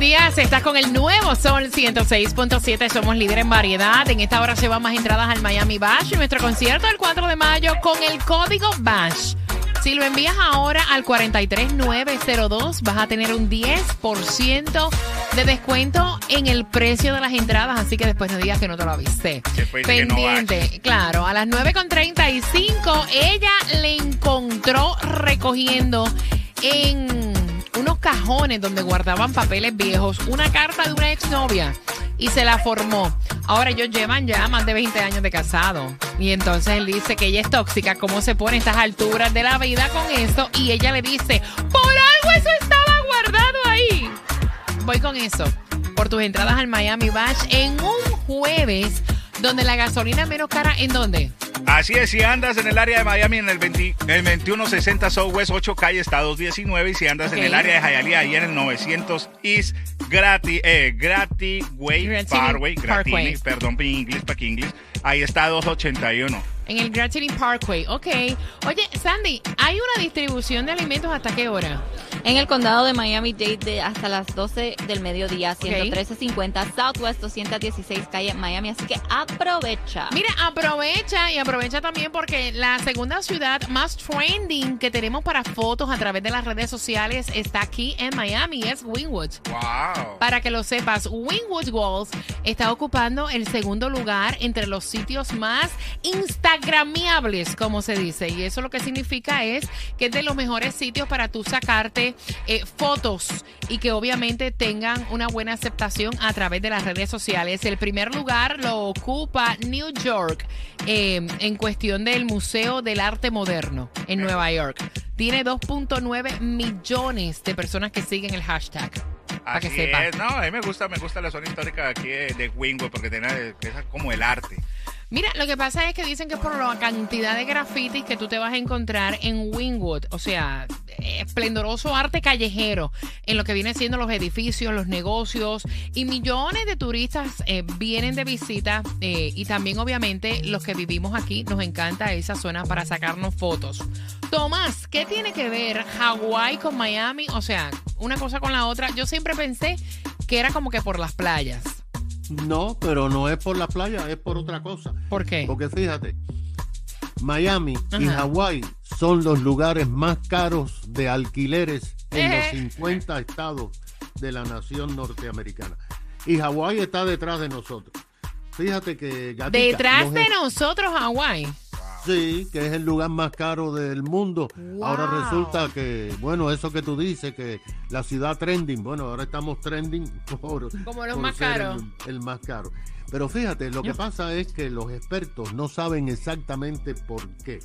Días, buenos días. Estás con el nuevo Sol 106.7. Somos líder en variedad. En esta hora se van más entradas al Miami Bash. Nuestro concierto el 4 de mayo con el código Bash. Si lo envías ahora al 43902, vas a tener un 10% de descuento en el precio de las entradas. Así que después no digas que no te lo avisé. No Pendiente. claro, a las 9.35 ella le encontró recogiendo en cajones donde guardaban papeles viejos una carta de una exnovia y se la formó. Ahora ellos llevan ya más de 20 años de casado. Y entonces él dice que ella es tóxica. ¿Cómo se pone estas alturas de la vida con eso? Y ella le dice, por algo eso estaba guardado ahí. Voy con eso. Por tus entradas al Miami Bash en un jueves donde la gasolina menos cara, ¿en dónde? Así es, si andas en el área de Miami en el, 20 el 2160 Southwest 8 Calle está 219 y si andas en el área de Hialeah ahí en el 900 East Grati, eh, Grati Way Gratini Parkway, Gratini, perdón, para inglés, para que inglés, ahí está 281. En el Gratini Parkway. Ok. Oye, Sandy, ¿hay una distribución de alimentos hasta qué hora? En el condado de Miami-Dade de hasta las 12 del mediodía, 113.50 Southwest 216 calle Miami. Así que aprovecha. Mira, aprovecha y aprovecha también porque la segunda ciudad más trending que tenemos para fotos a través de las redes sociales está aquí en Miami, es Wynwood. Wow. Para que lo sepas, Wynwood Walls está ocupando el segundo lugar entre los sitios más instagramiables, como se dice. Y eso lo que significa es que es de los mejores sitios para tú sacarte eh, fotos y que obviamente tengan una buena aceptación a través de las redes sociales. El primer lugar lo ocupa New York eh, en cuestión del Museo del Arte Moderno en Nueva York. Tiene 2.9 millones de personas que siguen el hashtag. Para que sepa. es, no, a mí me gusta, me gusta la zona histórica aquí de, de Wynwood porque tiene es como el arte. Mira, lo que pasa es que dicen que es por la cantidad de grafitis que tú te vas a encontrar en Wynwood, o sea, esplendoroso arte callejero en lo que viene siendo los edificios, los negocios y millones de turistas eh, vienen de visita eh, y también obviamente los que vivimos aquí nos encanta esa zona para sacarnos fotos. Tomás, ¿qué tiene que ver Hawái con Miami? O sea, una cosa con la otra. Yo siempre pensé que era como que por las playas. No, pero no es por la playa, es por otra cosa. ¿Por qué? Porque fíjate, Miami y. Hawái son los lugares más caros de alquileres en Eh. los 50 estados de la nación norteamericana. Y Hawái está detrás de nosotros. Fíjate que Gatica, Detrás los de nosotros, Hawái. Sí, que es el lugar más caro del mundo. Ahora resulta que, bueno, eso que tú dices, que la ciudad trending, bueno, ahora estamos trending por, Como los por más ser caros. El, el más caro. Pero fíjate, lo que pasa es que los expertos no saben exactamente por qué.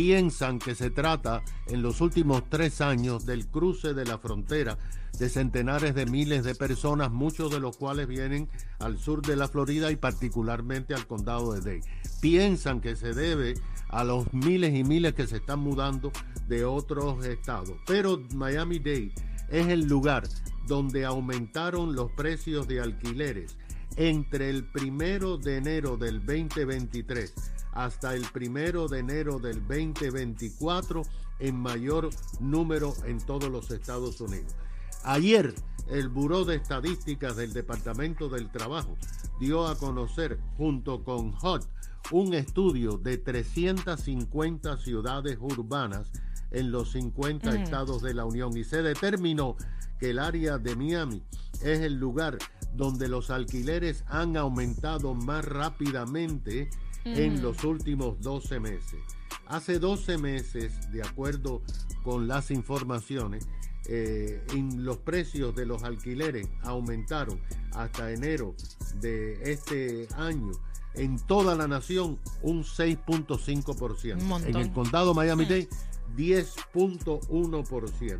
Piensan que se trata en los últimos tres años del cruce de la frontera de centenares de miles de personas, muchos de los cuales vienen al sur de la Florida y particularmente al condado de Dade. Piensan que se debe a los miles y miles que se están mudando de otros estados. Pero Miami-Dade es el lugar donde aumentaron los precios de alquileres entre el primero de enero del 2023 hasta el primero de enero del 2024 en mayor número en todos los Estados Unidos. Ayer, el Buró de Estadísticas del Departamento del Trabajo dio a conocer, junto con HUD, un estudio de 350 ciudades urbanas en los 50 estados de la Unión y se determinó que el área de Miami es el lugar donde los alquileres han aumentado más rápidamente en los últimos 12 meses. Hace 12 meses, de acuerdo con las informaciones, eh, en los precios de los alquileres aumentaron hasta enero de este año en toda la nación un 6.5%. Un montón. En el condado Miami-Dade 10.1%.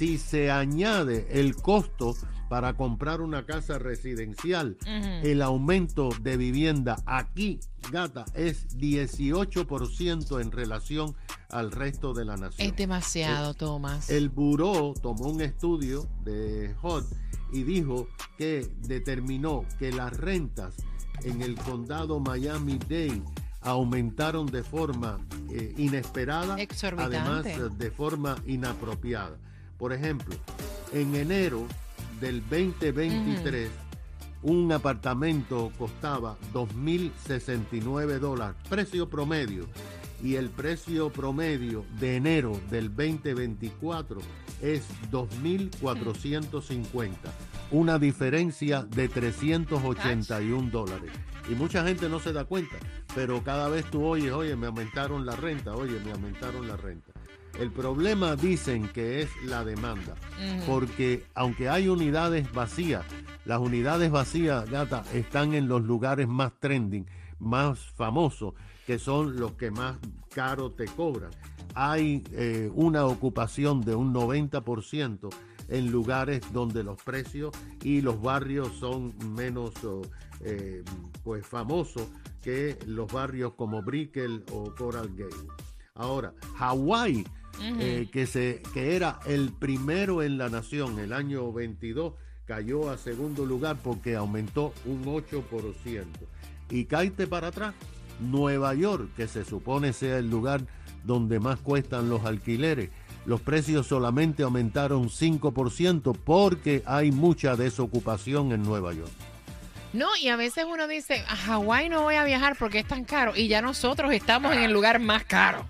Si se añade el costo para comprar una casa residencial, el aumento de vivienda aquí Gata, es 18% en relación al resto de la nación. Es demasiado, Tomás. El buró tomó un estudio de HUD y dijo que determinó que las rentas en el condado Miami-Dade aumentaron de forma eh, inesperada, además eh, de forma inapropiada. Por ejemplo, en enero del 2023, un apartamento costaba 2.069 dólares, precio promedio, y el precio promedio de enero del 2024 es 2.450, una diferencia de 381 dólares. Y mucha gente no se da cuenta, pero cada vez tú oyes, oye, me aumentaron la renta, oye, me aumentaron la renta. El problema dicen que es la demanda, porque aunque hay unidades vacías, las unidades vacías, gata, están en los lugares más trending, más famosos, que son los que más caro te cobran. Hay eh, una ocupación de un 90% en lugares donde los precios y los barrios son menos eh, pues famosos que los barrios como Brickell o Coral Gate. Ahora, Hawái, eh, que, se, que era el primero en la nación el año 22, cayó a segundo lugar porque aumentó un 8%. Y caíte para atrás, Nueva York, que se supone sea el lugar donde más cuestan los alquileres, los precios solamente aumentaron 5% porque hay mucha desocupación en Nueva York. No, y a veces uno dice, a Hawái no voy a viajar porque es tan caro. Y ya nosotros estamos en el lugar más caro.